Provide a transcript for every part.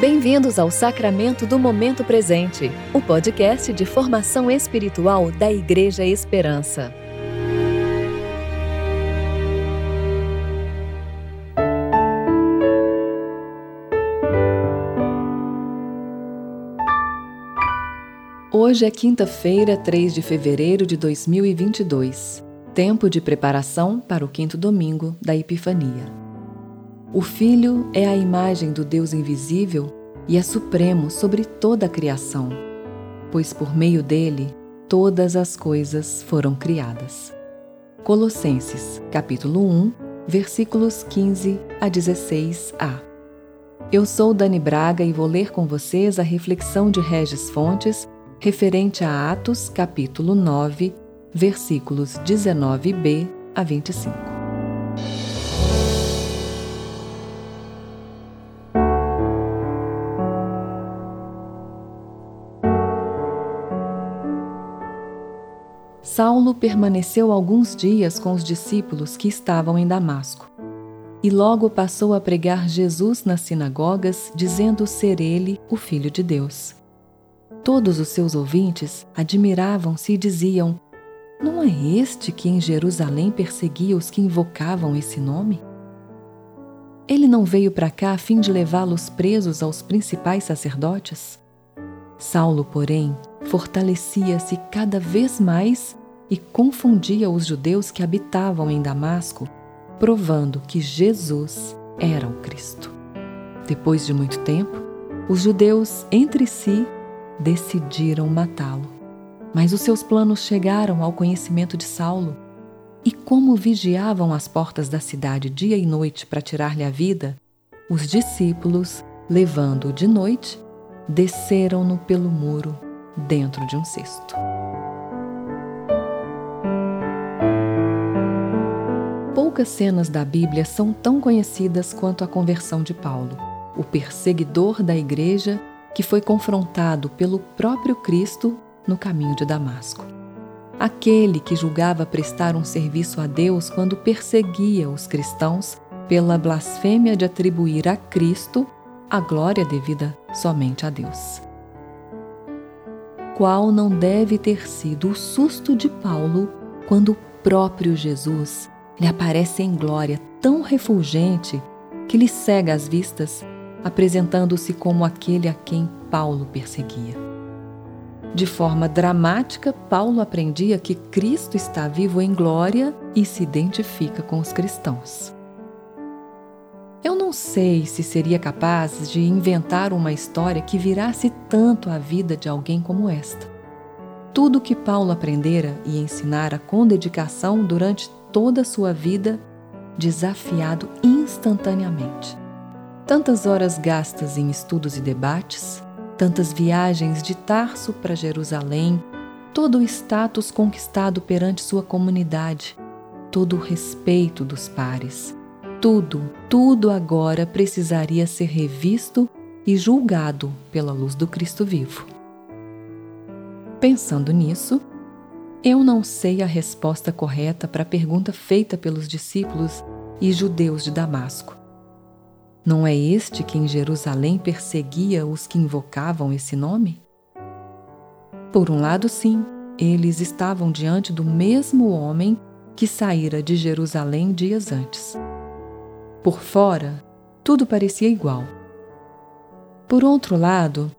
Bem-vindos ao Sacramento do Momento Presente, o podcast de formação espiritual da Igreja Esperança. Hoje é quinta-feira, 3 de fevereiro de 2022, tempo de preparação para o quinto domingo da Epifania. O Filho é a imagem do Deus invisível e é supremo sobre toda a criação, pois por meio dele todas as coisas foram criadas. Colossenses, capítulo 1, versículos 15 a 16a. Eu sou Dani Braga e vou ler com vocês a reflexão de Regis Fontes referente a Atos, capítulo 9, versículos 19b a 25. Saulo permaneceu alguns dias com os discípulos que estavam em Damasco. E logo passou a pregar Jesus nas sinagogas, dizendo ser ele o Filho de Deus. Todos os seus ouvintes admiravam-se e diziam: Não é este que em Jerusalém perseguia os que invocavam esse nome? Ele não veio para cá a fim de levá-los presos aos principais sacerdotes? Saulo, porém, fortalecia-se cada vez mais e confundia os judeus que habitavam em Damasco, provando que Jesus era o Cristo. Depois de muito tempo, os judeus entre si decidiram matá-lo. Mas os seus planos chegaram ao conhecimento de Saulo, e como vigiavam as portas da cidade dia e noite para tirar-lhe a vida, os discípulos, levando-o de noite, desceram-no pelo muro dentro de um cesto. Poucas cenas da Bíblia são tão conhecidas quanto a conversão de Paulo, o perseguidor da igreja que foi confrontado pelo próprio Cristo no caminho de Damasco. Aquele que julgava prestar um serviço a Deus quando perseguia os cristãos pela blasfêmia de atribuir a Cristo a glória devida somente a Deus. Qual não deve ter sido o susto de Paulo quando o próprio Jesus lhe aparece em glória tão refulgente que lhe cega as vistas, apresentando-se como aquele a quem Paulo perseguia. De forma dramática, Paulo aprendia que Cristo está vivo em glória e se identifica com os cristãos. Eu não sei se seria capaz de inventar uma história que virasse tanto a vida de alguém como esta. Tudo o que Paulo aprendera e ensinara com dedicação durante toda a sua vida desafiado instantaneamente. Tantas horas gastas em estudos e debates, tantas viagens de Tarso para Jerusalém, todo o status conquistado perante sua comunidade, todo o respeito dos pares. Tudo, tudo agora precisaria ser revisto e julgado pela luz do Cristo vivo. Pensando nisso, eu não sei a resposta correta para a pergunta feita pelos discípulos e judeus de Damasco. Não é este que em Jerusalém perseguia os que invocavam esse nome? Por um lado, sim, eles estavam diante do mesmo homem que saíra de Jerusalém dias antes. Por fora, tudo parecia igual. Por outro lado,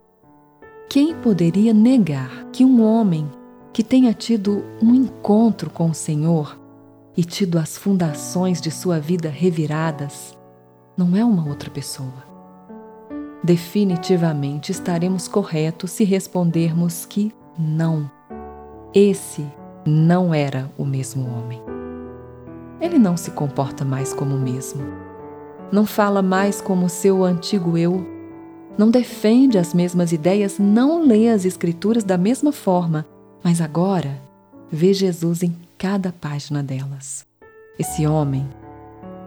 quem poderia negar que um homem que tenha tido um encontro com o Senhor e tido as fundações de sua vida reviradas, não é uma outra pessoa. Definitivamente estaremos corretos se respondermos que não. Esse não era o mesmo homem. Ele não se comporta mais como o mesmo. Não fala mais como seu antigo eu. Não defende as mesmas ideias, não lê as Escrituras da mesma forma mas agora vê Jesus em cada página delas. Esse homem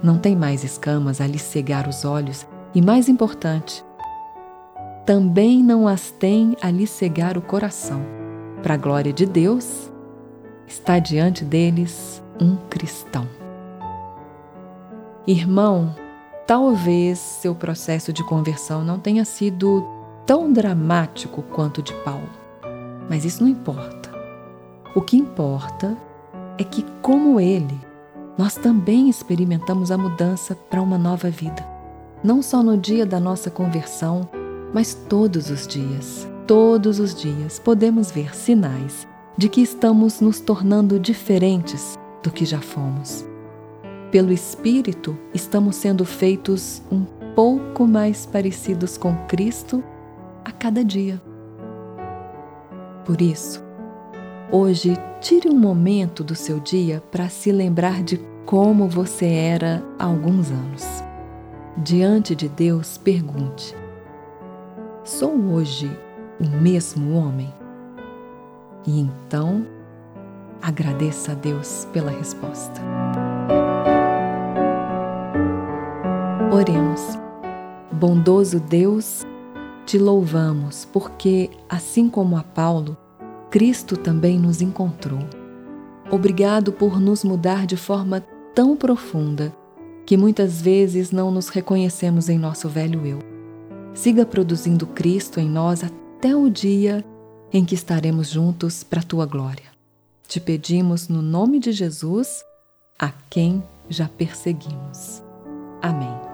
não tem mais escamas a lhe cegar os olhos e, mais importante, também não as tem a lhe cegar o coração. Para a glória de Deus, está diante deles um cristão. Irmão, talvez seu processo de conversão não tenha sido tão dramático quanto o de Paulo. Mas isso não importa. O que importa é que, como ele, nós também experimentamos a mudança para uma nova vida. Não só no dia da nossa conversão, mas todos os dias. Todos os dias podemos ver sinais de que estamos nos tornando diferentes do que já fomos. Pelo Espírito, estamos sendo feitos um pouco mais parecidos com Cristo a cada dia. Por isso, hoje tire um momento do seu dia para se lembrar de como você era há alguns anos. Diante de Deus, pergunte: Sou hoje o mesmo homem? E então, agradeça a Deus pela resposta. Oremos. Bondoso Deus, te louvamos porque, assim como a Paulo, Cristo também nos encontrou. Obrigado por nos mudar de forma tão profunda que muitas vezes não nos reconhecemos em nosso velho eu. Siga produzindo Cristo em nós até o dia em que estaremos juntos para a tua glória. Te pedimos no nome de Jesus, a quem já perseguimos. Amém.